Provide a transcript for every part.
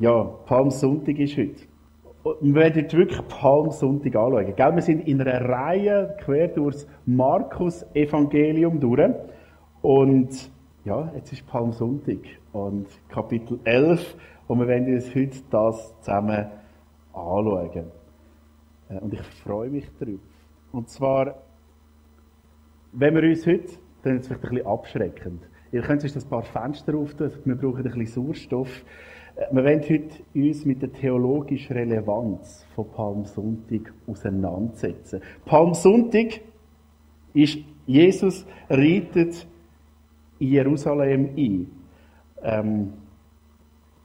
Ja, Palmsonntag ist heute. Und wir werden heute wirklich Palmsonntag anschauen. Gell? Wir sind in einer Reihe quer durchs Markus-Evangelium durch. Und ja, jetzt ist Palmsonntag und Kapitel 11. Und wir werden uns heute das zusammen anschauen. Äh, und ich freue mich darauf. Und zwar, wenn wir uns heute, dann ist es vielleicht ein bisschen abschreckend. Ihr könnt euch das paar Fenster auftun, wir brauchen ein bisschen Sauerstoff. Wir wollen heute uns mit der theologischen Relevanz von Palmsonntag auseinandersetzen. Palmsonntag ist, Jesus reitet in Jerusalem ein. Ähm,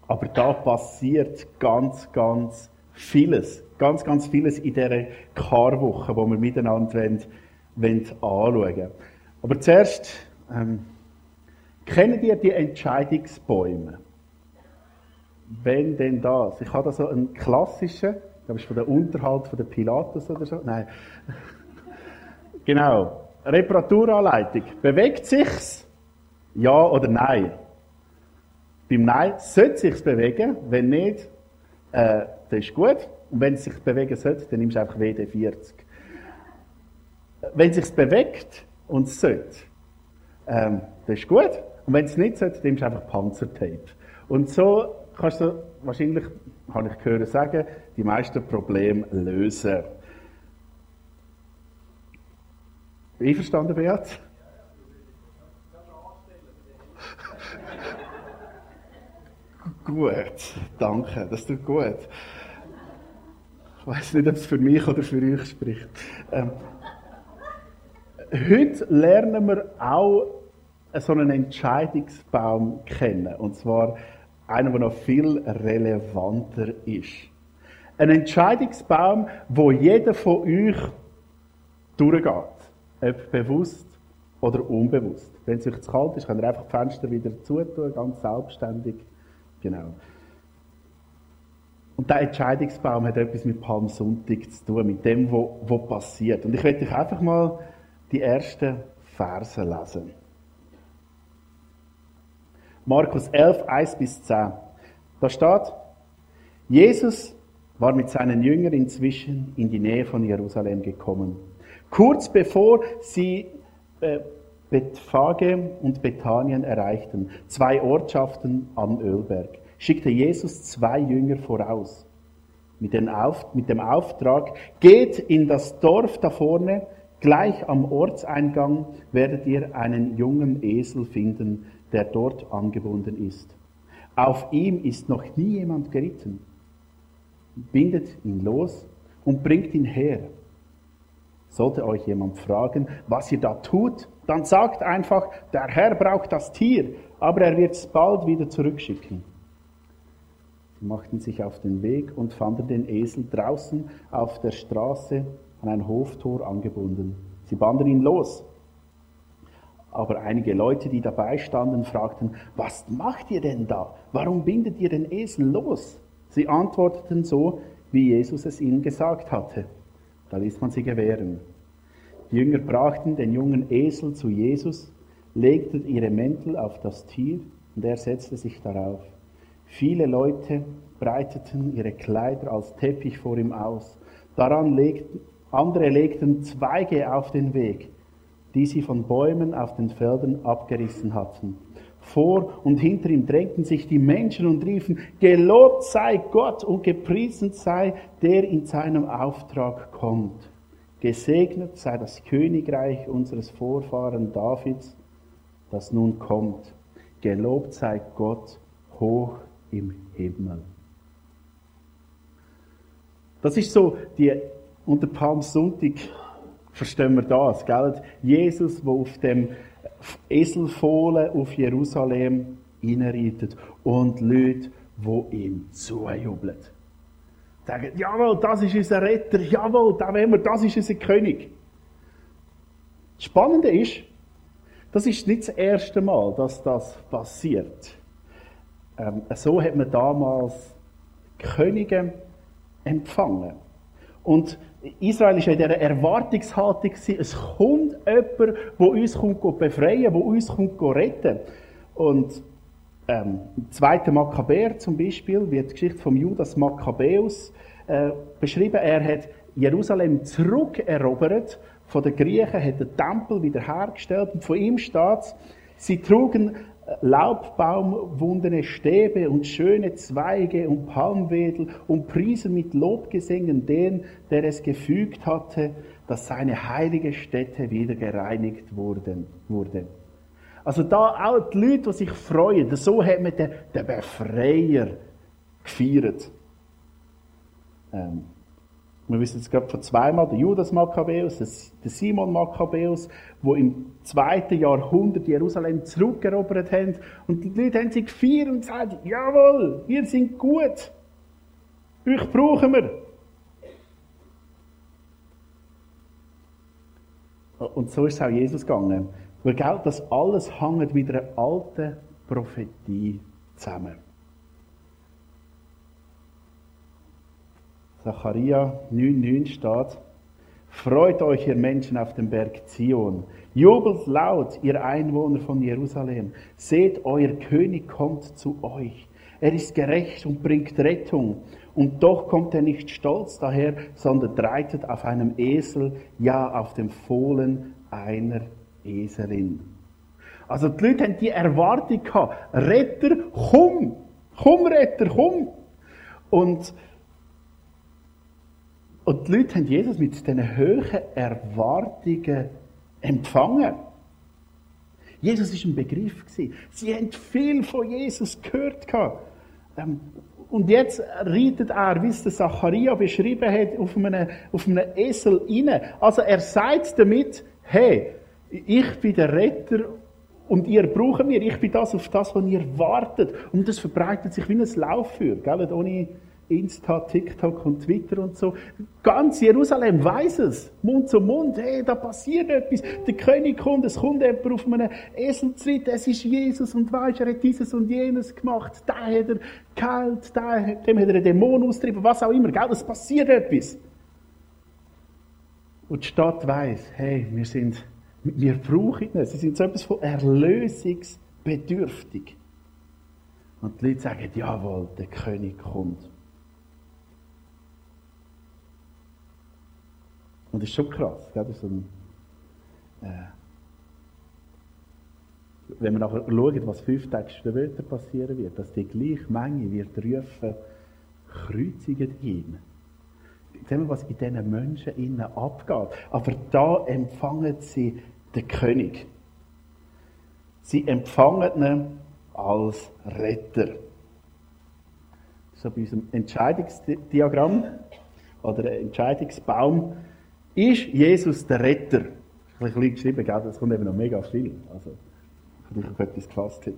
aber da passiert ganz, ganz vieles. Ganz, ganz vieles in dieser Karwoche, wo wir miteinander wollen, wollen anschauen Aber zuerst, ähm, kennen ihr die Entscheidungsbäume? Wenn denn das? Ich habe da so einen klassischen, glaube, ist von der Unterhalt von der Pilatus oder so. Nein. genau. Reparaturanleitung. Bewegt sich's? Ja oder nein? Beim Nein sollte es sich bewegen. Wenn nicht, äh, das ist gut. Und wenn es sich bewegen sollte, dann nimmst du einfach WD40. Wenn es sich bewegt und es sollte, ähm, das ist gut. Und wenn es nicht sollte, dann nimmst du einfach Panzertape. Und so kannst du wahrscheinlich, habe ich gehört sagen, die meisten Probleme lösen. Einverstanden, Beat? gut, danke, das tut gut. Ich weiß nicht, ob es für mich oder für euch spricht. Ähm, heute lernen wir auch so einen Entscheidungsbaum kennen. Und zwar einer, der noch viel relevanter ist. Ein Entscheidungsbaum, wo jeder von euch durchgeht. Ob bewusst oder unbewusst. Wenn es euch zu kalt ist, könnt ihr einfach die Fenster wieder zutun, ganz selbstständig. Genau. Und der Entscheidungsbaum hat etwas mit Palmsonntag zu tun, mit dem, was passiert. Und ich werde euch einfach mal die ersten Verse lesen. Markus 11, 1 bis 10. Da steht, Jesus war mit seinen Jüngern inzwischen in die Nähe von Jerusalem gekommen. Kurz bevor sie äh, Bethphage und Bethanien erreichten, zwei Ortschaften am Ölberg, schickte Jesus zwei Jünger voraus mit dem, Auf, mit dem Auftrag, geht in das Dorf da vorne, gleich am Ortseingang werdet ihr einen jungen Esel finden, der dort angebunden ist. Auf ihm ist noch nie jemand geritten. Bindet ihn los und bringt ihn her. Sollte euch jemand fragen, was ihr da tut, dann sagt einfach, der Herr braucht das Tier, aber er wird es bald wieder zurückschicken. Sie machten sich auf den Weg und fanden den Esel draußen auf der Straße an ein Hoftor angebunden. Sie banden ihn los aber einige Leute, die dabei standen, fragten, was macht ihr denn da? Warum bindet ihr den Esel los? Sie antworteten so, wie Jesus es ihnen gesagt hatte. Da ließ man sie gewähren. Die Jünger brachten den jungen Esel zu Jesus, legten ihre Mäntel auf das Tier und er setzte sich darauf. Viele Leute breiteten ihre Kleider als Teppich vor ihm aus. Daran legten, andere legten Zweige auf den Weg die sie von Bäumen auf den Feldern abgerissen hatten. Vor und hinter ihm drängten sich die Menschen und riefen, Gelobt sei Gott und gepriesen sei, der in seinem Auftrag kommt. Gesegnet sei das Königreich unseres Vorfahren Davids, das nun kommt. Gelobt sei Gott hoch im Himmel. Das ist so die unter Palmsonntag verstehen wir das, gell? Jesus, der auf dem Eselfohlen auf Jerusalem hineinreitet und Leute, die ihm zujubeln. Sagen, jawohl, das ist unser Retter, jawohl, da wir, das ist unser König. Das Spannende ist, das ist nicht das erste Mal, dass das passiert. Ähm, so hat man damals Könige empfangen. Und Israel war in dieser Erwartungshaltung, es kommt jemand, der uns kommt befreien, der uns kommt retten. Und ähm, im zweiten Makkabäer zum Beispiel wird die Geschichte von Judas Makkabäus äh, beschrieben. Er hat Jerusalem zurückerobert von den Griechen, hat den Tempel wiederhergestellt und von ihm steht sie trugen Laubbaumwundene Stäbe und schöne Zweige und Palmwedel und priesen mit Lobgesängen den, der es gefügt hatte, dass seine heilige Stätte wieder gereinigt wurde. Also da auch die Leute, die sich freuen, so hat man den, den Befreier gefeiert. Ähm, wir wissen es gerade von zweimal, der Judas Makkabäus, der Simon Makkabäus, wo im zweiten Jahrhundert Jerusalem zurückerobert haben. Und die Leute haben sich gefeiert und gesagt, jawohl, wir sind gut. Euch brauchen wir. Und so ist es auch Jesus gegangen. Weil das alles hängt mit einer alten Prophetie zusammen. Zacharia 9,9 steht, Freut euch, ihr Menschen auf dem Berg Zion. Jubelt laut, ihr Einwohner von Jerusalem. Seht, euer König kommt zu euch. Er ist gerecht und bringt Rettung. Und doch kommt er nicht stolz daher, sondern reitet auf einem Esel, ja auf dem Fohlen einer Eselin. Also die Leute haben die Erwartung gehabt, Retter, komm! Komm, Retter, komm! Und und die Leute haben Jesus mit diesen hohen Erwartungen empfangen. Jesus war ein Begriff. Sie haben viel von Jesus gehört. Ähm, und jetzt reitet er, wie es der Zacharia beschrieben hat, auf einem, auf einem Esel rein. Also er sagt damit, hey, ich bin der Retter und ihr braucht mir, ich bin das auf das, was ihr wartet. Und das verbreitet sich wie ein Lauffeuer, gell? ohne Insta, TikTok und Twitter und so. Ganz Jerusalem weiß es. Mund zu Mund. Hey, da passiert etwas. Der König kommt, es kommt jemand auf einem Eseltritt. Es ist Jesus und weisst, er hat dieses und jenes gemacht. Da hat er geheilt, da, dem hat er einen Dämon austrieben, was auch immer. Gell? Es passiert etwas. Und die Stadt weiß, hey, wir sind, wir brauchen ihn. Sie sind so etwas von erlösungsbedürftig. Und die Leute sagen, jawohl, der König kommt. Und das ist schon krass. Gell? Das ist ein, äh, wenn wir nachher schauen, was fünf Tage später passieren wird, dass die gleiche Menge wird rufen, kreuzigen ihn. Sehen wir, was in diesen Menschen innen abgeht. Aber da empfangen sie den König. Sie empfangen ihn als Retter. So bei unserem Entscheidungsdiagramm oder Entscheidungsbaum ist Jesus der Retter? Ich habe ein geschrieben, gell? das kommt eben noch mega viel. Also, vielleicht auf etwas gefasst hat.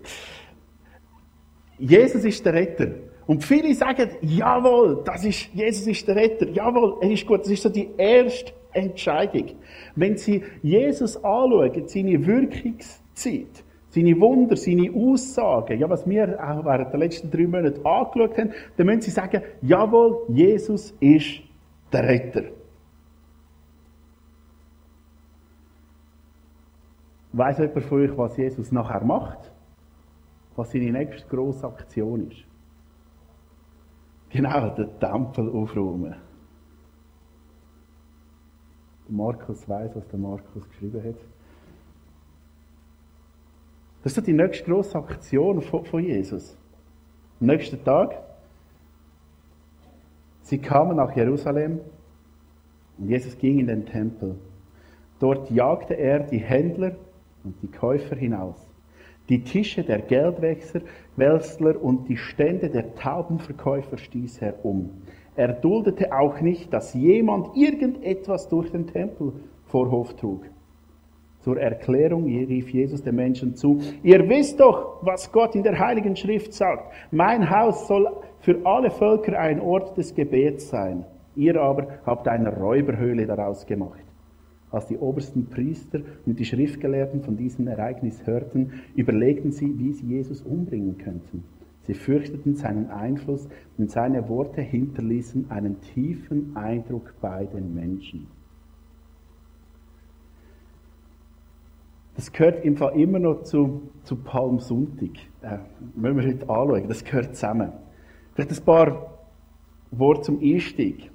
Jesus ist der Retter. Und viele sagen, jawohl, das ist, Jesus ist der Retter. Jawohl, er ist gut. Das ist so die erste Entscheidung. Wenn Sie Jesus anschauen, seine Wirkungszeit, seine Wunder, seine Aussagen, ja, was wir auch während der letzten drei Monate angeschaut haben, dann müssen Sie sagen, jawohl, Jesus ist der Retter. Weiß jemand von euch, was Jesus nachher macht? Was seine nächste grosse Aktion ist? Genau, den Tempel aufräumen. Markus weiß, was der Markus geschrieben hat. Das ist die nächste grosse Aktion von Jesus. Am nächsten Tag, sie kamen nach Jerusalem und Jesus ging in den Tempel. Dort jagte er die Händler und die Käufer hinaus. Die Tische der Geldwechsler und die Stände der Taubenverkäufer stieß er um. Er duldete auch nicht, dass jemand irgendetwas durch den Tempelvorhof trug. Zur Erklärung rief Jesus den Menschen zu, ihr wisst doch, was Gott in der Heiligen Schrift sagt. Mein Haus soll für alle Völker ein Ort des Gebets sein. Ihr aber habt eine Räuberhöhle daraus gemacht. Als die obersten Priester und die Schriftgelehrten von diesem Ereignis hörten, überlegten sie, wie sie Jesus umbringen könnten. Sie fürchteten seinen Einfluss und seine Worte hinterließen einen tiefen Eindruck bei den Menschen. das gehört im Fall immer noch zu, zu Palmsonntag. Äh, müssen wir heute anschauen. Das gehört zusammen. Vielleicht ein paar Worte zum Einstieg.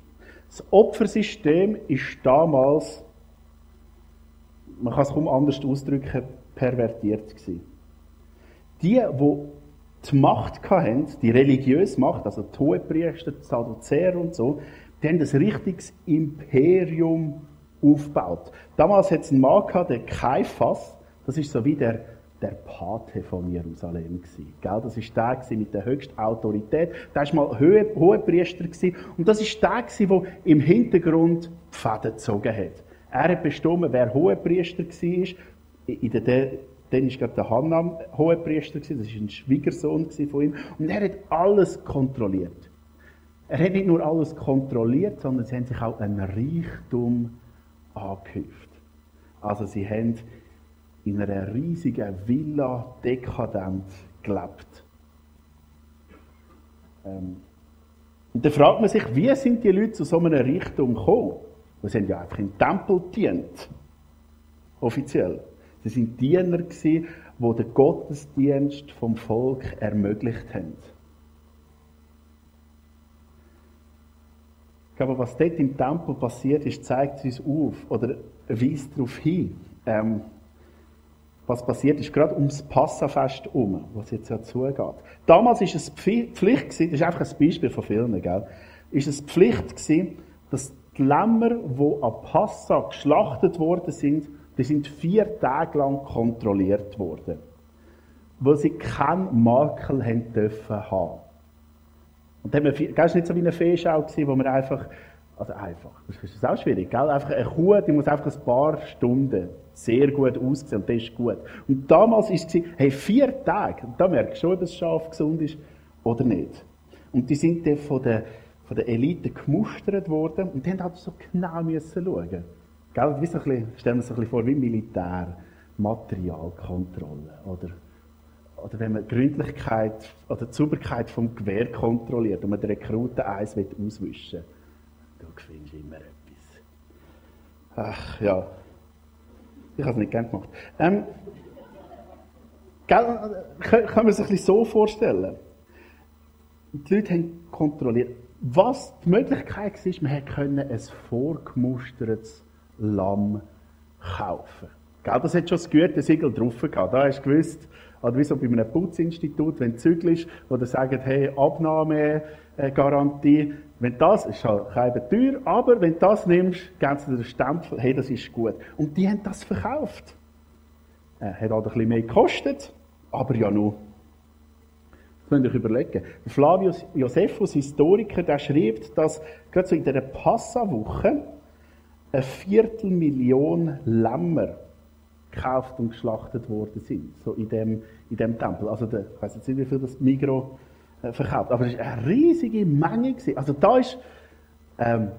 Das Opfersystem ist damals, man kann es kaum anders ausdrücken, pervertiert gewesen. Die, die die Macht hatten, die religiöse Macht, also die Hohepriester, die Sadduzäer und so, die haben ein richtiges Imperium aufgebaut. Damals hat es einen Mann gehabt, der Kaiphas, das ist so wie der, der Pate von Jerusalem gewesen. Gell? Das ist der mit der höchsten Autorität. Der war mal Hohepriester gewesen. Und das ist der gewesen, der im Hintergrund die Fäden gezogen hat. Er hat bestimmt, wer Hohepriester war. In der, dann war der Hannam Hohepriester. Das war ein Schwiegersohn von ihm. Und er hat alles kontrolliert. Er hat nicht nur alles kontrolliert, sondern sie haben sich auch einen Reichtum angehäuft. Also sie haben in einer riesigen Villa dekadent gelebt. Ähm, und dann fragt man sich, wie sind die Leute zu so einem Reichtum gekommen? Sie sind ja einfach im Tempel dient. Offiziell. Sie sind Diener gewesen, die den Gottesdienst vom Volk ermöglicht haben. Ich glaube, was dort im Tempel passiert ist, zeigt uns auf oder weist darauf hin, ähm, was passiert ist, gerade ums Passafest herum, was jetzt ja zugeht. Damals ist es Pflicht das ist einfach ein Beispiel von vielen, gell, ist es Pflicht gewesen, dass die Lämmer, die an Passa geschlachtet worden sind, die sind vier Tage lang kontrolliert worden, weil sie keinen Makel haben dürfen haben. Und dann haben wir, das nicht so wie eine gewesen, wo man einfach, also einfach, das ist auch schwierig, gell? Einfach eine Kuh, die muss einfach ein paar Stunden sehr gut aussehen und das ist gut. Und damals war es, hey, vier Tage, und da merkst du schon, ob das Schaf gesund ist oder nicht. Und die sind dann von der, von der Elite gemustert worden und die haben halt so genau müssen schauen. Gell? Wie so bisschen, stellen wir uns ein bisschen vor, wie Militär, Materialkontrolle, oder? oder wenn man Gründlichkeit oder die Sauberkeit vom Gewehr kontrolliert und man den Rekruten eins auswischen will, du findest immer etwas. Ach ja, ich habe es nicht gern gemacht. Ähm, gell, kann man sich ein bisschen so vorstellen? Die Leute haben kontrolliert. Was die Möglichkeit war, man konnte ein vorgemustertes Lamm kaufen. Gell, das hat schon das Gütesiegel drauf gehabt. Da hast du gewusst, oder wie so bei einem Putzinstitut, wenn du zügelst, wo du sagen, hey, Abnahmegarantie, wenn das, ist halt keine teuer, aber wenn du das nimmst, geben sie dir den Stempel, hey, das ist gut. Und die haben das verkauft. Äh, hat halt ein bisschen mehr gekostet, aber ja nur. Das könnt ihr euch überlegen. Flavius Josephus, Historiker, der schreibt, dass gerade so in dieser Passawoche eine Viertelmillion Lämmer gekauft und geschlachtet worden sind, so in dem, in dem Tempel. Also der, ich weiß jetzt nicht, wie viel das Migro äh, verkauft, aber es war eine riesige Menge. Also da ist ähm,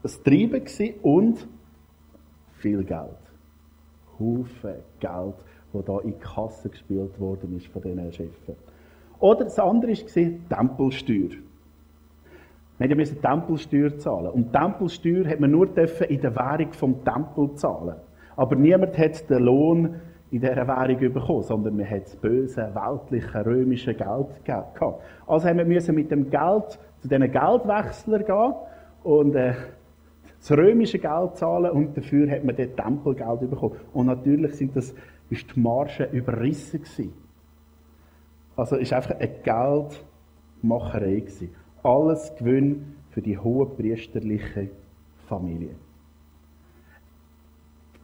das Treiben und viel Geld. Haufen Geld, wo da in die Kasse gespielt worden ist von diesen Chefen. Oder das andere war Tempelsteuer. Wir mussten Tempelsteuer zahlen. Und Tempelsteuer hat man nur in der Währung vom Tempel zahlen. Aber niemand hat den Lohn in dieser Währung bekommen, sondern man hat das böse, weltliche, römische Geld gehabt. Also haben wir mit dem Geld zu diesen Geldwechslern gehen und äh, das römische Geld zahlen und dafür hat man dort Tempelgeld bekommen. Und natürlich sind das, ist die Marge überrissen gewesen. Also ist einfach eine Geldmacherei gewesen. Alles Gewinn für die hohe priesterliche Familie.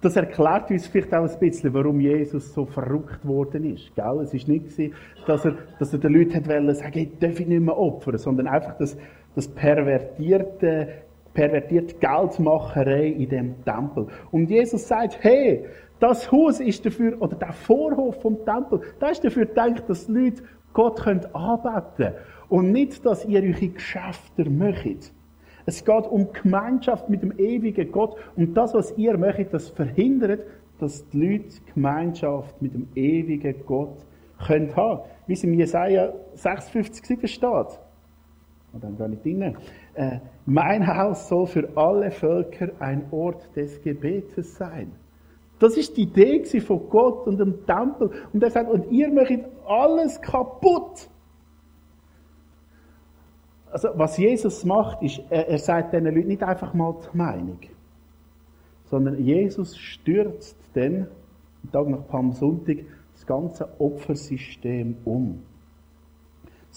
Das erklärt uns vielleicht auch ein bisschen, warum Jesus so verrückt worden ist. Gell? Es war nicht, dass er, dass er den Leuten wollen sagen, ich darf nicht mehr opfern, sondern einfach das, das pervertierte, pervertierte Geldmacherei in dem Tempel. Und Jesus sagt, hey, das Haus ist dafür, oder der Vorhof vom Tempel, das ist dafür gedacht, dass die Leute Gott anbeten können. Und nicht, dass ihr eure Geschäfte möchtet. Es geht um Gemeinschaft mit dem ewigen Gott. Und das, was ihr möchtet, das verhindert, dass die Leute Gemeinschaft mit dem ewigen Gott können haben. Wie es im Jesaja 56, 7 steht. Und dann gar nicht drin. Äh, mein Haus soll für alle Völker ein Ort des Gebetes sein. Das ist die Idee von Gott und dem Tempel. Und er sagt, und ihr macht alles kaputt. Also, was Jesus macht, ist, er, er sagt diesen Leuten nicht einfach mal die Meinung, sondern Jesus stürzt dann, am Tag nach Palmsonntag, das ganze Opfersystem um.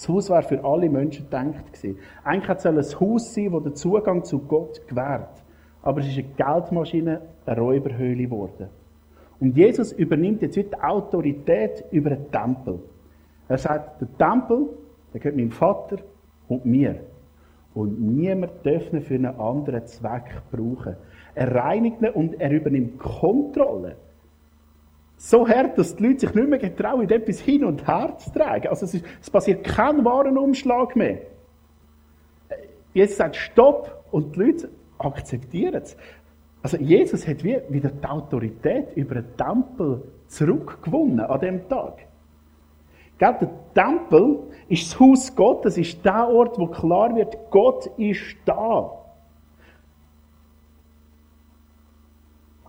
Das Haus war für alle Menschen gedacht gewesen. Eigentlich soll es ein Haus sein, das den Zugang zu Gott gewährt. Aber es ist eine Geldmaschine, eine Räuberhöhle geworden. Und Jesus übernimmt jetzt die Autorität über den Tempel. Er sagt, der Tempel, der gehört meinem Vater und mir. Und niemand darf ihn für einen anderen Zweck brauchen. Er reinigt ihn und er übernimmt Kontrolle. So hart, dass die Leute sich nicht mehr getrauen, etwas hin und her zu tragen. Also es, ist, es passiert kein Warenumschlag mehr. Jesus sagt Stopp und die Leute akzeptieren es. Also Jesus hat wieder die Autorität über den Tempel zurückgewonnen an dem Tag. Gell, der Tempel ist das Haus Gottes, ist der Ort, wo klar wird, Gott ist da.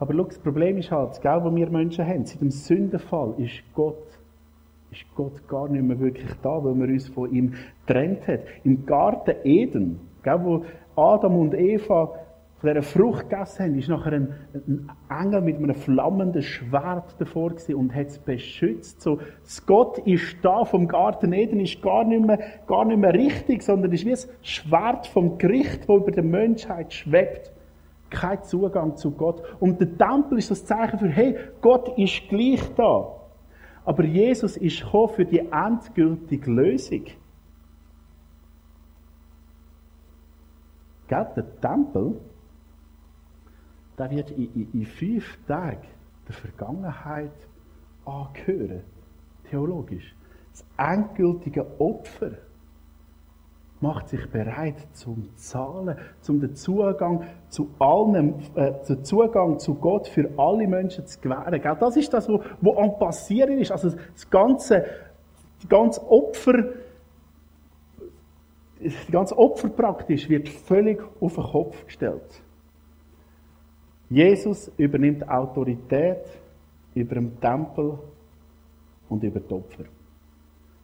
Aber schau, das Problem ist halt, gell, was wir Menschen haben, seit dem Sündenfall ist Gott, ist Gott gar nicht mehr wirklich da, weil wir uns von ihm getrennt haben. Im Garten Eden, gell, wo Adam und Eva von dieser Frucht gegessen haben, ist nachher ein, ein Engel mit einem flammenden Schwert davor gewesen und hat es beschützt. So, das Gott ist da vom Garten Eden, ist gar nicht mehr, gar nicht mehr richtig, sondern ist wie ein Schwert vom Gericht, das über der Menschheit schwebt. Kein Zugang zu Gott. Und der Tempel ist das Zeichen für, hey, Gott ist gleich da. Aber Jesus ist gekommen für die endgültige Lösung. Gell, der Tempel der wird in, in, in fünf Tagen der Vergangenheit angehören. Theologisch. Das endgültige Opfer macht sich bereit zum Zahlen, zum den Zugang zu allem, äh, den Zugang zu Gott für alle Menschen zu gewähren. Gell? Das ist das, was, was am passieren ist. Also das ganze, die ganze Opfer, die ganze Opfer praktisch wird völlig auf den Kopf gestellt. Jesus übernimmt Autorität über den Tempel und über die Opfer.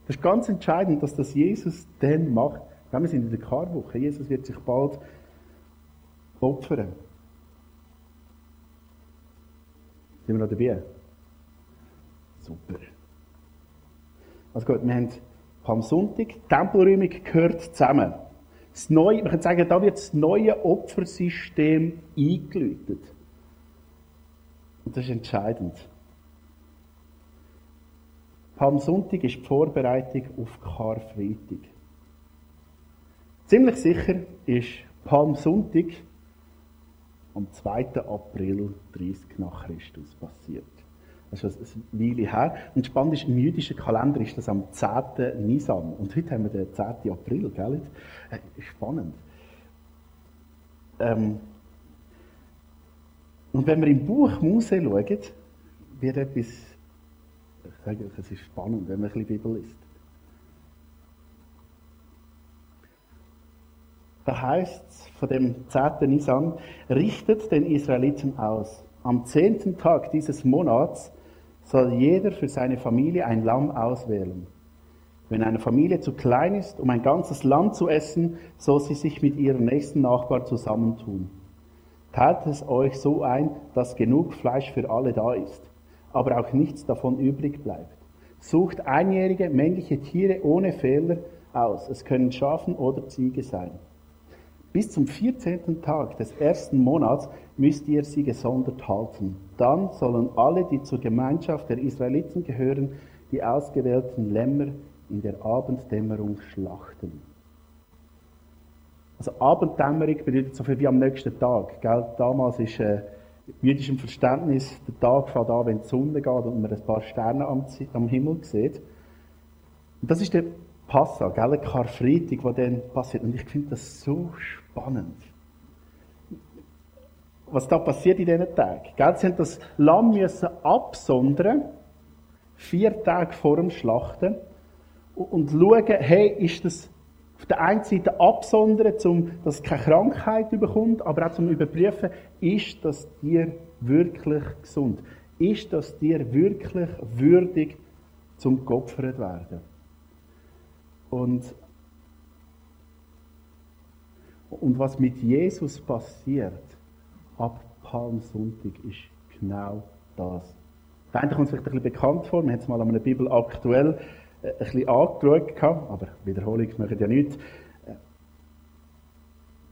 Das ist ganz entscheidend, dass das Jesus dann macht. Wir sind in der Karwoche. Jesus wird sich bald opfern. Sind wir noch dabei? Super. Also gut, wir haben Palmsonntag, Tempelräumung gehört zusammen. Das neue, man kann sagen, da wird das neue Opfersystem eingeläutet. Und das ist entscheidend. Palmsonntag ist die Vorbereitung auf Karfreitag. Ziemlich sicher ist Palmsonntag am 2. April 30 nach Christus passiert. Das ist eine Weile her. Und spannend ist, im jüdischen Kalender ist das am 10. Nisan. Und heute haben wir den 10. April, gell? Äh, spannend. Ähm, und wenn wir im Buch Mose schauen, wird etwas, ich sage es ist spannend, wenn man ein bisschen Bibel liest. Da heißt es von dem 10. Nisan, richtet den Israeliten aus. Am zehnten Tag dieses Monats soll jeder für seine Familie ein Lamm auswählen. Wenn eine Familie zu klein ist, um ein ganzes Lamm zu essen, soll sie sich mit ihrem nächsten Nachbar zusammentun. Teilt es euch so ein, dass genug Fleisch für alle da ist, aber auch nichts davon übrig bleibt. Sucht einjährige männliche Tiere ohne Fehler aus. Es können Schafen oder Ziege sein. Bis zum 14. Tag des ersten Monats müsst ihr sie gesondert halten. Dann sollen alle, die zur Gemeinschaft der Israeliten gehören, die ausgewählten Lämmer in der Abenddämmerung schlachten. Also Abenddämmerung bedeutet so viel wie am nächsten Tag. Gell? Damals ist äh, jüdischem Verständnis der Tag fängt an, wenn die Sonne geht und man ein paar Sterne am, am Himmel sieht. Und das ist der Passa, gell? Karfreitag, der dann passiert. Und ich finde das so spannend. Was da passiert in diesen Tagen. Gell? Sie haben das Lamm müssen absondern, vier Tage vor dem Schlachten, und schauen, hey, ist das auf der einen Seite absondern, um, dass es keine Krankheit überkommt, aber auch zum überprüfen, ist das Tier wirklich gesund? ist das dir wirklich würdig zum geopfert werden? Und, und was mit Jesus passiert ab Palmsonntag ist genau das. Da kommt es vielleicht ein bisschen bekannt vor. Wir haben es mal an einer Bibel aktuell äh, ein bisschen angeschaut, aber Wiederholung macht ja nichts.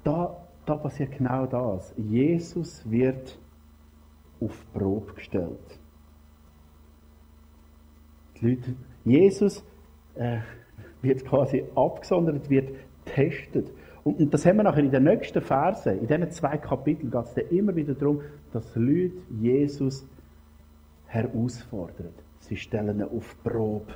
Da, da passiert genau das. Jesus wird auf Probe gestellt. Die Leute, Jesus äh, wird quasi abgesondert, wird testet. Und, und, das haben wir nachher in den nächsten Versen, in diesen zwei Kapiteln, geht es dann immer wieder darum, dass Leute Jesus herausfordern. Sie stellen ihn auf Probe.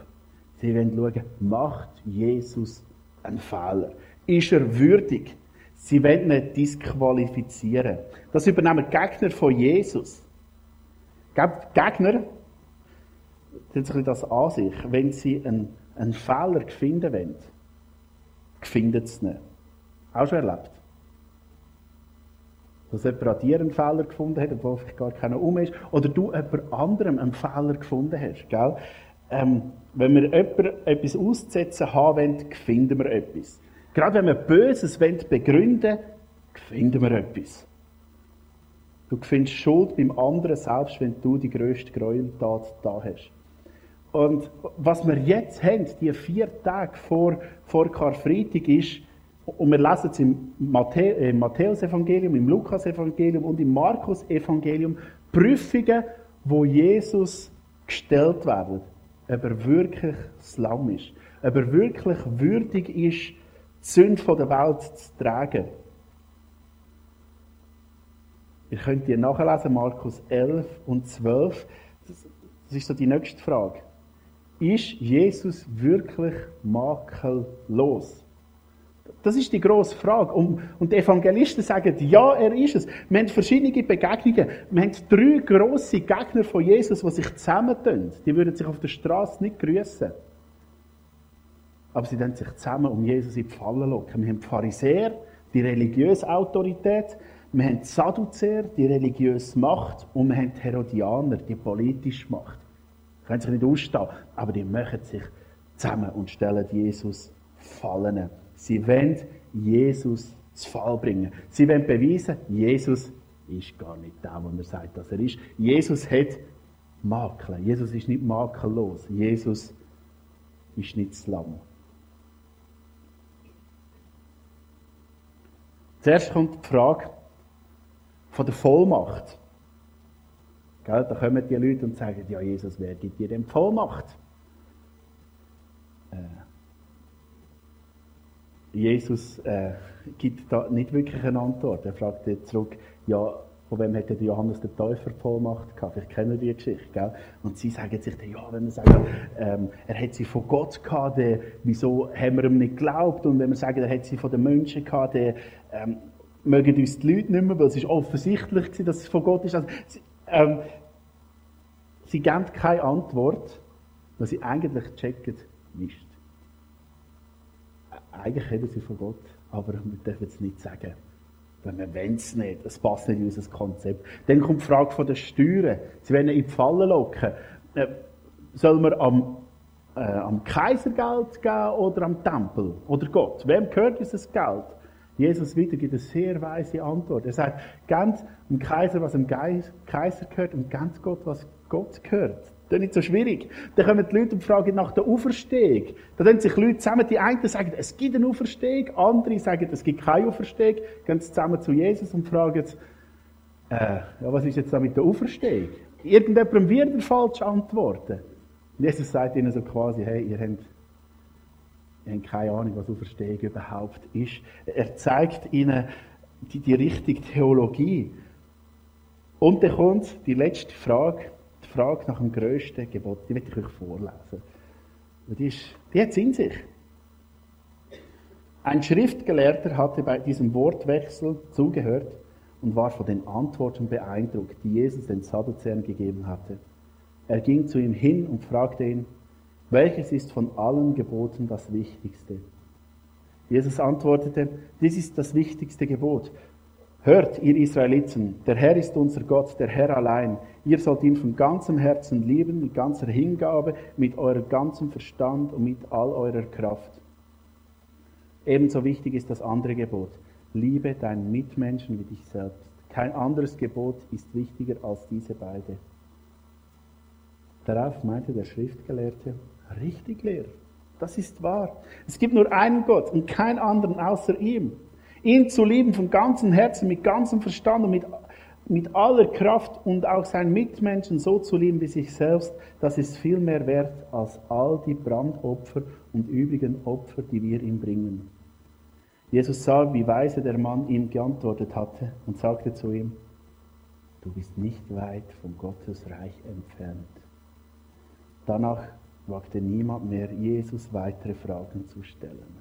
Sie wollen schauen, macht Jesus einen Fehler? Ist er würdig? Sie wollen ihn disqualifizieren. Das übernehmen Gegner von Jesus. Gegner, das ist das an sich, wenn sie einen, einen Fehler finden wollen, finden sie es nicht. Auch schon erlebt? Dass jemand an dir einen Fehler gefunden hat, obwohl vielleicht gar keiner um ist. Oder du jemand anderem einen Fehler gefunden hast. Gell? Ähm, wenn wir jemand etwas auszusetzen haben wollen, finden wir etwas. Gerade wenn wir Böses begründen wollen, finden wir etwas. Du findest Schuld beim anderen, selbst wenn du die grösste Gräueltat da hast. Und was wir jetzt haben, die vier Tage vor, vor Karfreitag, ist, und wir lesen es im äh, Matthäus-Evangelium, im Lukas-Evangelium und im Markus-Evangelium, Prüfungen, wo Jesus gestellt werden, ob er wirklich das Lamm ist, ob er wirklich würdig ist, die Sünde der Welt zu tragen. Ihr könnt die nachlesen, Markus 11 und 12. Das ist so die nächste Frage. Ist Jesus wirklich makellos? Das ist die grosse Frage. Und, die Evangelisten sagen, ja, er ist es. Wir haben verschiedene Begegnungen. Wir haben drei grosse Gegner von Jesus, die sich zusammentun. Die würden sich auf der Straße nicht grüßen. Aber sie tun sich zusammen, um Jesus in die Falle locken. Wir haben die Pharisäer, die religiöse Autorität. Wir haben die Sadduzäer, die religiöse Macht. Und wir haben die Herodianer, die politische Macht. Können sich nicht ausstehen, aber die machen sich zusammen und stellen Jesus Fallen. Sie wollen Jesus zu Fall bringen. Sie wollen beweisen, Jesus ist gar nicht der, der er sagt, dass er ist. Jesus hat Makel. Jesus ist nicht makellos. Jesus ist nicht das Lamm. Zuerst kommt die Frage von der Vollmacht. Gell, da kommen die Leute und sagen, ja, Jesus, wer gibt dir denn Vollmacht? Äh, Jesus äh, gibt da nicht wirklich eine Antwort. Er fragt zurück, ja, von wem hätte Johannes der Täufer Vollmacht gehabt? Vielleicht kennen die Geschichte, gell? Und sie sagen sich, ja, wenn wir sagen, ähm, er hat sie von Gott gehabt, der, wieso haben wir ihm nicht geglaubt? Und wenn wir sagen, er hat sie von den Menschen gehabt, der, ähm, mögen uns die Leute nicht mehr, weil es ist offensichtlich gewesen, dass es von Gott ist. Also, ähm, sie geben keine Antwort, weil sie eigentlich checken nicht eigentlich reden sie von Gott, aber wir dürfen es nicht sagen. Weil wir wollen es nicht. Es passt nicht in unser Konzept. Dann kommt die Frage von den Steuern. Sie werden in die Falle locken. Äh, soll man am, äh, am Kaiser Geld geben oder am Tempel? Oder Gott? Wem gehört dieses Geld? Jesus wieder gibt eine sehr weise Antwort. Er sagt, ganz dem Kaiser, was dem Kaiser gehört und ganz Gott, was Gott gehört. Das ist nicht so schwierig. Dann kommen die Leute und fragen nach der Auferstehung. Da tun sich Leute zusammen, die einen sagen, es gibt eine Auferstehung, andere sagen, es gibt keine Auferstehung, gehen zusammen zu Jesus und fragen, äh, ja, was ist jetzt da mit der Auferstehung? Irgendjemandem wird er falsch antworten. Jesus sagt ihnen so quasi, hey, ihr habt, ihr habt keine Ahnung, was Auferstehung überhaupt ist. Er zeigt ihnen die, die richtige Theologie. Und dann kommt die letzte Frage, Frage nach dem grössten Gebot, die möchte ich euch vorlesen. die, ist, die hat es in sich. Ein Schriftgelehrter hatte bei diesem Wortwechsel zugehört und war von den Antworten beeindruckt, die Jesus den Sadduzäern gegeben hatte. Er ging zu ihm hin und fragte ihn, welches ist von allen Geboten das Wichtigste? Jesus antwortete, dies ist das wichtigste Gebot. Hört, ihr Israeliten, der Herr ist unser Gott, der Herr allein. Ihr sollt ihn von ganzem Herzen lieben, mit ganzer Hingabe, mit eurem ganzen Verstand und mit all eurer Kraft. Ebenso wichtig ist das andere Gebot. Liebe deinen Mitmenschen wie dich selbst. Kein anderes Gebot ist wichtiger als diese beide. Darauf meinte der Schriftgelehrte, richtig Lehrer, das ist wahr. Es gibt nur einen Gott und keinen anderen außer ihm. Ihn zu lieben von ganzem Herzen, mit ganzem Verstand und mit, mit aller Kraft und auch seinen Mitmenschen so zu lieben wie sich selbst, das ist viel mehr wert als all die Brandopfer und übrigen Opfer, die wir ihm bringen. Jesus sah, wie weise der Mann ihm geantwortet hatte und sagte zu ihm, du bist nicht weit von Gottes Reich entfernt. Danach wagte niemand mehr, Jesus weitere Fragen zu stellen.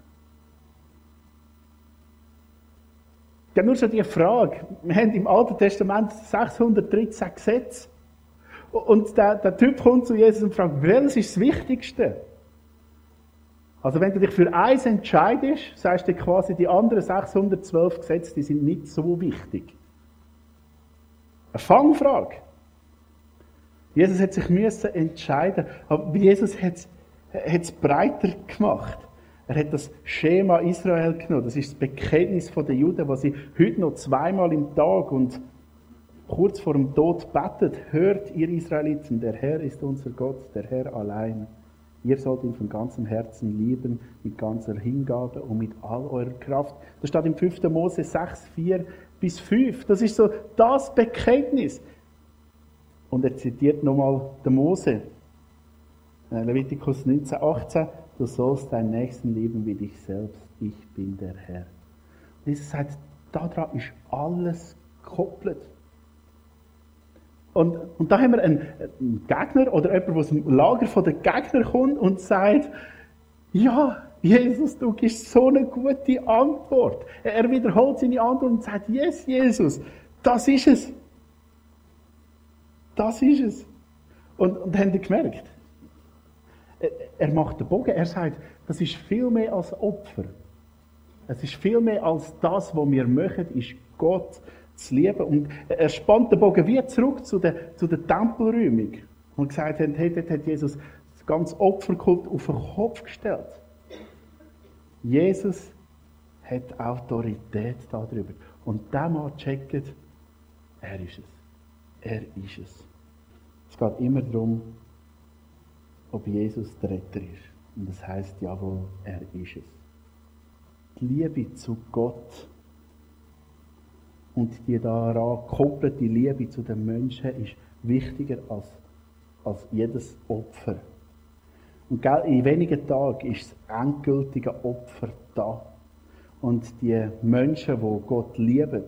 Ja, nur schon die Frage. Wir haben im Alten Testament 613 Gesetze. Und der, der Typ kommt zu Jesus und fragt, welches ist das Wichtigste? Also wenn du dich für eins entscheidest, sagst du quasi, die anderen 612 Gesetze, die sind nicht so wichtig. Eine Fangfrage. Jesus hat sich müssen entscheiden, aber Jesus hat es breiter gemacht. Er hat das Schema Israel genommen. Das ist das Bekenntnis der Juden, was sie heute noch zweimal im Tag und kurz vor dem Tod betet. Hört, ihr Israeliten, der Herr ist unser Gott, der Herr allein. Ihr sollt ihn von ganzem Herzen lieben, mit ganzer Hingabe und mit all eurer Kraft. Das steht im 5. Mose 6, 4 bis 5. Das ist so das Bekenntnis. Und er zitiert nochmal den Mose. Äh, Levitikus 19, 18. Du sollst deinen Nächsten lieben wie dich selbst. Ich bin der Herr. Jesus sagt, daran ist alles gekoppelt. Und, und da haben wir einen, einen Gegner oder jemand, der aus dem Lager der Gegner kommt und sagt, ja, Jesus, du gibst so eine gute Antwort. Er wiederholt seine Antwort und sagt, yes, Jesus, das ist es. Das ist es. Und, und haben die gemerkt? Er macht den Bogen, er sagt, das ist viel mehr als Opfer. Es ist viel mehr als das, was wir machen, ist Gott zu lieben. Und er spannt den Bogen wie zurück zu der, zu der Tempelräumung. Und gesagt hat, hey, dort hat Jesus das ganze Opferkult auf den Kopf gestellt. Jesus hat Autorität darüber. Und der Mann checkt, er ist es. Er ist es. Es geht immer darum, ob Jesus der Retter ist. Und das heißt, jawohl, er ist es. Die Liebe zu Gott und die daran gekoppelte Liebe zu den Menschen ist wichtiger als, als jedes Opfer. Und in wenigen Tagen ist das endgültige Opfer da. Und die Menschen, die Gott lieben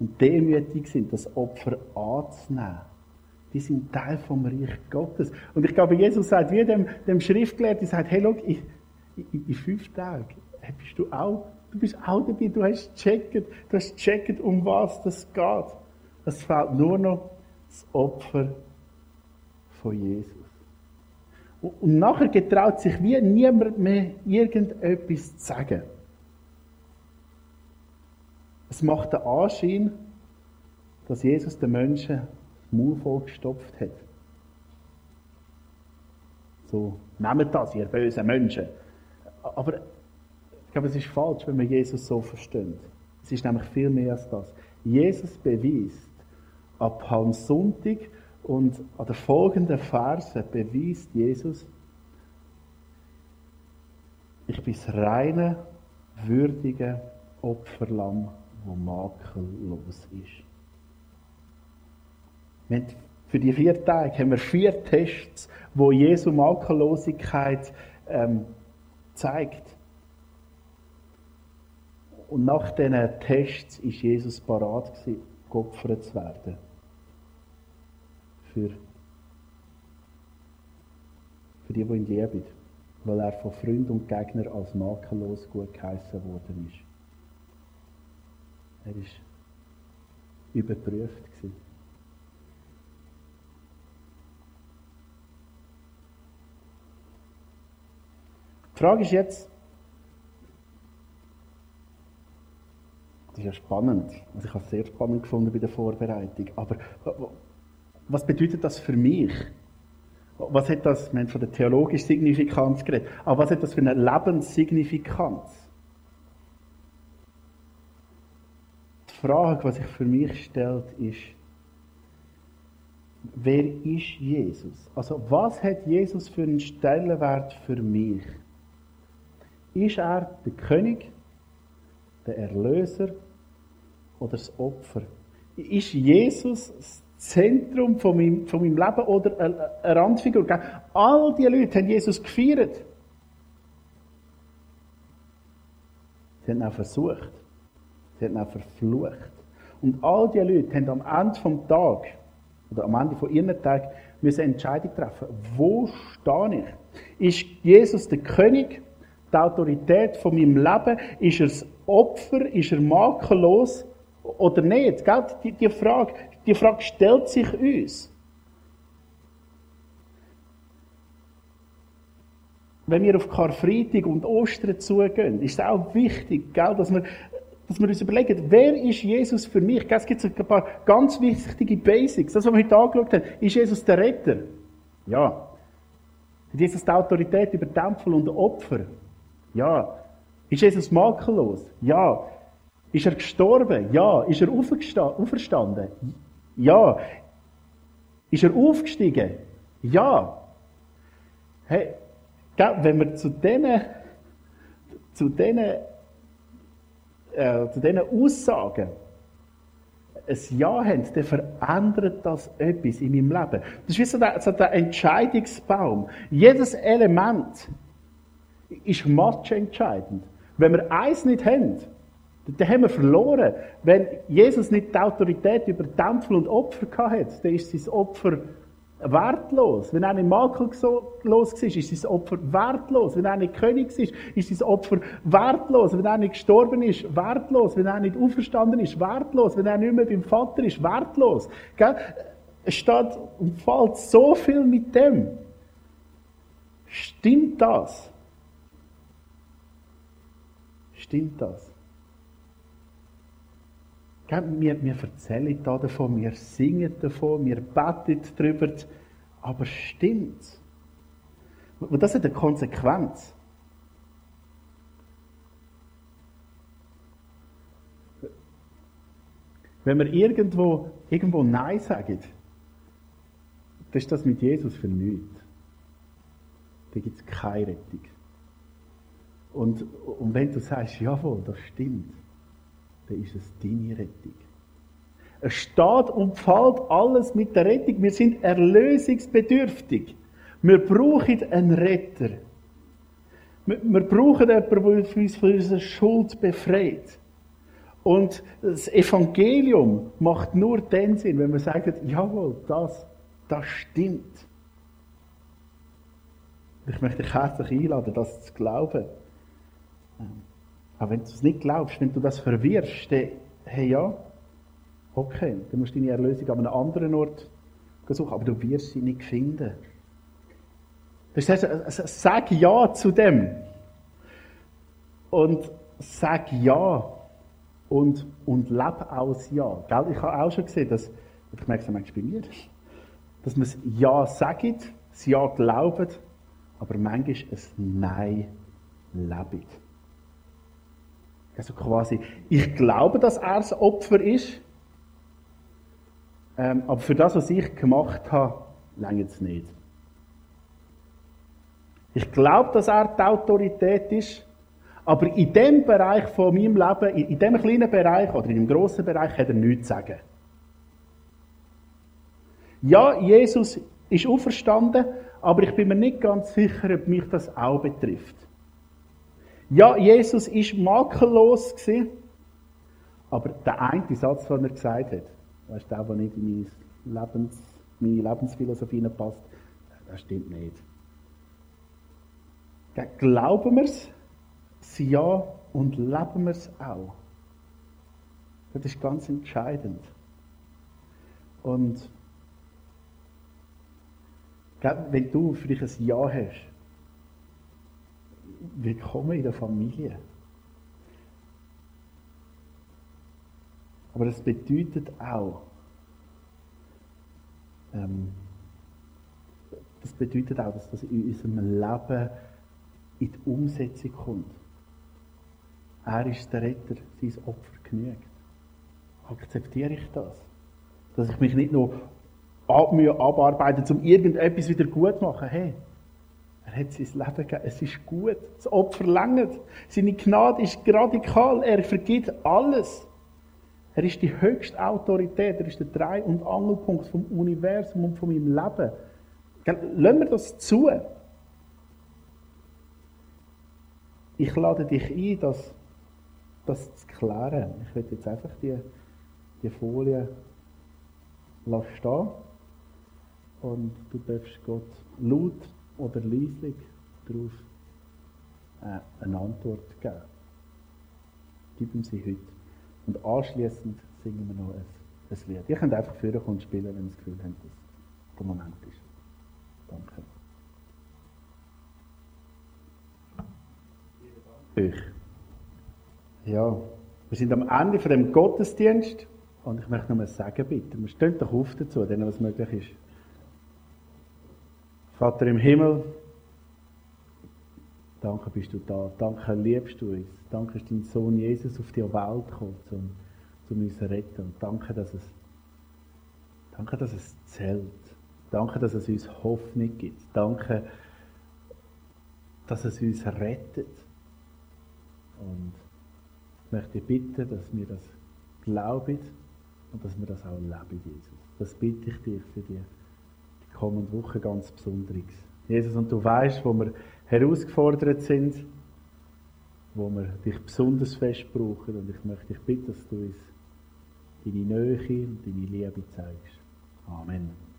und demütig sind, das Opfer anzunehmen, die sind Teil vom Reich Gottes. Und ich glaube, Jesus sagt, wie dem, dem Schriftgelehrten, sagt, hey, schau, in, in, in fünf Tagen bist du auch Du bist auch dabei, du hast gecheckt, du hast gecheckt, um was das geht. Es fehlt nur noch das Opfer von Jesus. Und nachher getraut sich wie niemand mehr irgendetwas zu sagen. Es macht den Anschein, dass Jesus den Menschen Mund vollgestopft hat. So, nehmt das, ihr bösen Menschen. Aber ich glaube, es ist falsch, wenn man Jesus so versteht. Es ist nämlich viel mehr als das. Jesus beweist ab Palmsonntag und an den folgenden Versen beweist Jesus, ich bin das reine, würdige Opferlamm, das makellos ist. Für die vier Tage haben wir vier Tests, wo Jesu Makellosigkeit ähm, zeigt. Und nach diesen Tests ist Jesus parat geopfert zu werden. Für, für die, die ihn lieben. Weil er von Freund und Gegner als makellos gut geheißen worden ist. Er ist überprüft gewesen. Die Frage ist jetzt, Das ist ja spannend. Also ich habe es sehr spannend gefunden bei der Vorbereitung. Aber was bedeutet das für mich? Was hat das, wir haben von der theologischen Signifikanz geredet, aber was hat das für eine Lebenssignifikanz? Die Frage, was sich für mich stellt, ist, wer ist Jesus? Also, was hat Jesus für einen Stellenwert für mich? Ist er der König, der Erlöser oder das Opfer? Ist Jesus das Zentrum von meinem, von meinem Leben oder eine Randfigur? All die Leute haben Jesus gefeiert. Sie haben auch versucht. Sie haben auch verflucht. Und all die Leute haben am Ende vom Tag oder am Ende von ihren Tag müssen Entscheidung treffen. Wo stehe ich? Ist Jesus der König? Die Autorität von meinem Leben? Ist er das Opfer? Ist er makellos? Oder nicht? Die, die, Frage, die Frage stellt sich uns. Wenn wir auf Karfreitag und Ostern zugehen, ist es auch wichtig, dass wir dass wir uns überlegen, wer ist Jesus für mich? Es gibt ein paar ganz wichtige Basics. Das, was wir heute angeschaut haben, ist Jesus der Retter? Ja. Hat Jesus die Autorität über Tempel und Opfer? Ja. Ist Jesus makellos? Ja. Ist er gestorben? Ja. Ist er auferstanden? Ja. Ist er aufgestiegen? Ja. Hey, wenn wir zu diesen, zu diesen äh, zu diesen Aussagen ein Ja haben, dann verändert das etwas in meinem Leben. Das ist wie so der, so der Entscheidungsbaum. Jedes Element ist matchentscheidend. Wenn wir eins nicht haben, dann haben wir verloren. Wenn Jesus nicht die Autorität über Tempel und Opfer hatte, dann ist sein Opfer wertlos. Wenn er nicht makellos war, ist sein Opfer wertlos. Wenn er nicht König ist, ist sein Opfer wertlos. Wenn er nicht gestorben ist, wertlos. Wenn er nicht auferstanden ist, wertlos. Wenn er nicht mehr beim Vater ist, wertlos. Gell? Es steht und fällt so viel mit dem. Stimmt das? Stimmt das? Wir, wir erzählen davon, wir singen davon, wir beten darüber, aber stimmt's? Und das hat eine Konsequenz. Wenn wir irgendwo, irgendwo Nein sagen, dann ist das mit Jesus nichts. Da gibt es keine Rettung. Und, und wenn du sagst, jawohl, das stimmt, dann ist es deine Rettung. Es steht und fällt alles mit der Rettung. Wir sind erlösungsbedürftig. Wir brauchen einen Retter. Wir, brauchen jemanden, der uns von unserer Schuld befreit. Und das Evangelium macht nur den Sinn, wenn wir sagen, jawohl, das, das stimmt. Ich möchte dich herzlich einladen, das zu glauben. Aber wenn du es nicht glaubst, wenn du das verwirrst, dann, hey ja, okay, dann musst du deine Erlösung an einem anderen Ort suchen, aber du wirst sie nicht finden. Das heißt, sag Ja zu dem. Und sag Ja. Und, und lebe aus Ja. Gell? Ich habe auch schon gesehen, dass, ich merke es manchmal bei mir, dass man Ja sagt, das Ja glaubt, aber manchmal ein Nein lebt. Also quasi, ich glaube, dass er das Opfer ist, ähm, aber für das, was ich gemacht habe, längert es nicht. Ich glaube, dass er die Autorität ist, aber in dem Bereich von meinem Leben, in, in dem kleinen Bereich oder in dem grossen Bereich, hat er nichts zu sagen. Ja, Jesus ist auferstanden, aber ich bin mir nicht ganz sicher, ob mich das auch betrifft. Ja, Jesus ist makellos gewesen, aber der eine Satz, den er gesagt hat, das ist der, der nicht in meine, Lebens, meine Lebensphilosophie passt, das stimmt nicht. Glauben wir es? Ja und leben wir es auch? Das ist ganz entscheidend. Und wenn du für dich ein Ja hast, willkommen in der Familie. Aber es bedeutet auch, ähm, das bedeutet auch, dass das in unserem Leben in die Umsetzung kommt. Er ist der Retter, sein Opfer genügt. Akzeptiere ich das? Dass ich mich nicht nur abmühe, abarbeite, um irgendetwas wieder gut zu machen. Hey, er hat sein Leben gegeben. Es ist gut. Das Opfer längert. Seine Gnade ist radikal. Er vergibt alles. Er ist die höchste Autorität. Er ist der Drei- und Angelpunkt vom Universum und von meinem Leben. Lassen wir das zu. Ich lade dich ein, das, das zu klären. Ich werde jetzt einfach die, die Folie stehen und du darfst Gott laut oder leislich darauf äh, eine Antwort geben. Gib ihm sie heute. Und anschließend singen wir noch ein, ein Lied. Ihr könnt einfach vorkommen und spielen, wenn ihr das Gefühl habt, dass der Moment ist. Danke. Euch. Ja, wir sind am Ende von dem Gottesdienst und ich möchte noch mal sagen, bitte, wir stehen doch auf dazu, denen was möglich ist. Vater im Himmel, danke bist du da, danke liebst du uns, danke ist dein Sohn Jesus auf die Welt gekommen, um, um uns zu retten. Und danke, dass es, danke, dass es zählt, danke, dass es uns Hoffnung gibt, danke, dass es uns rettet. Und ich möchte bitten, dass wir das glauben und dass wir das auch leben, Jesus. Das bitte ich dich für die kommende Woche ganz Besonderes. Jesus, und du weißt, wo wir herausgefordert sind, wo wir dich besonders fest brauchen. Und ich möchte dich bitten, dass du uns deine Nähe und deine Liebe zeigst. Amen.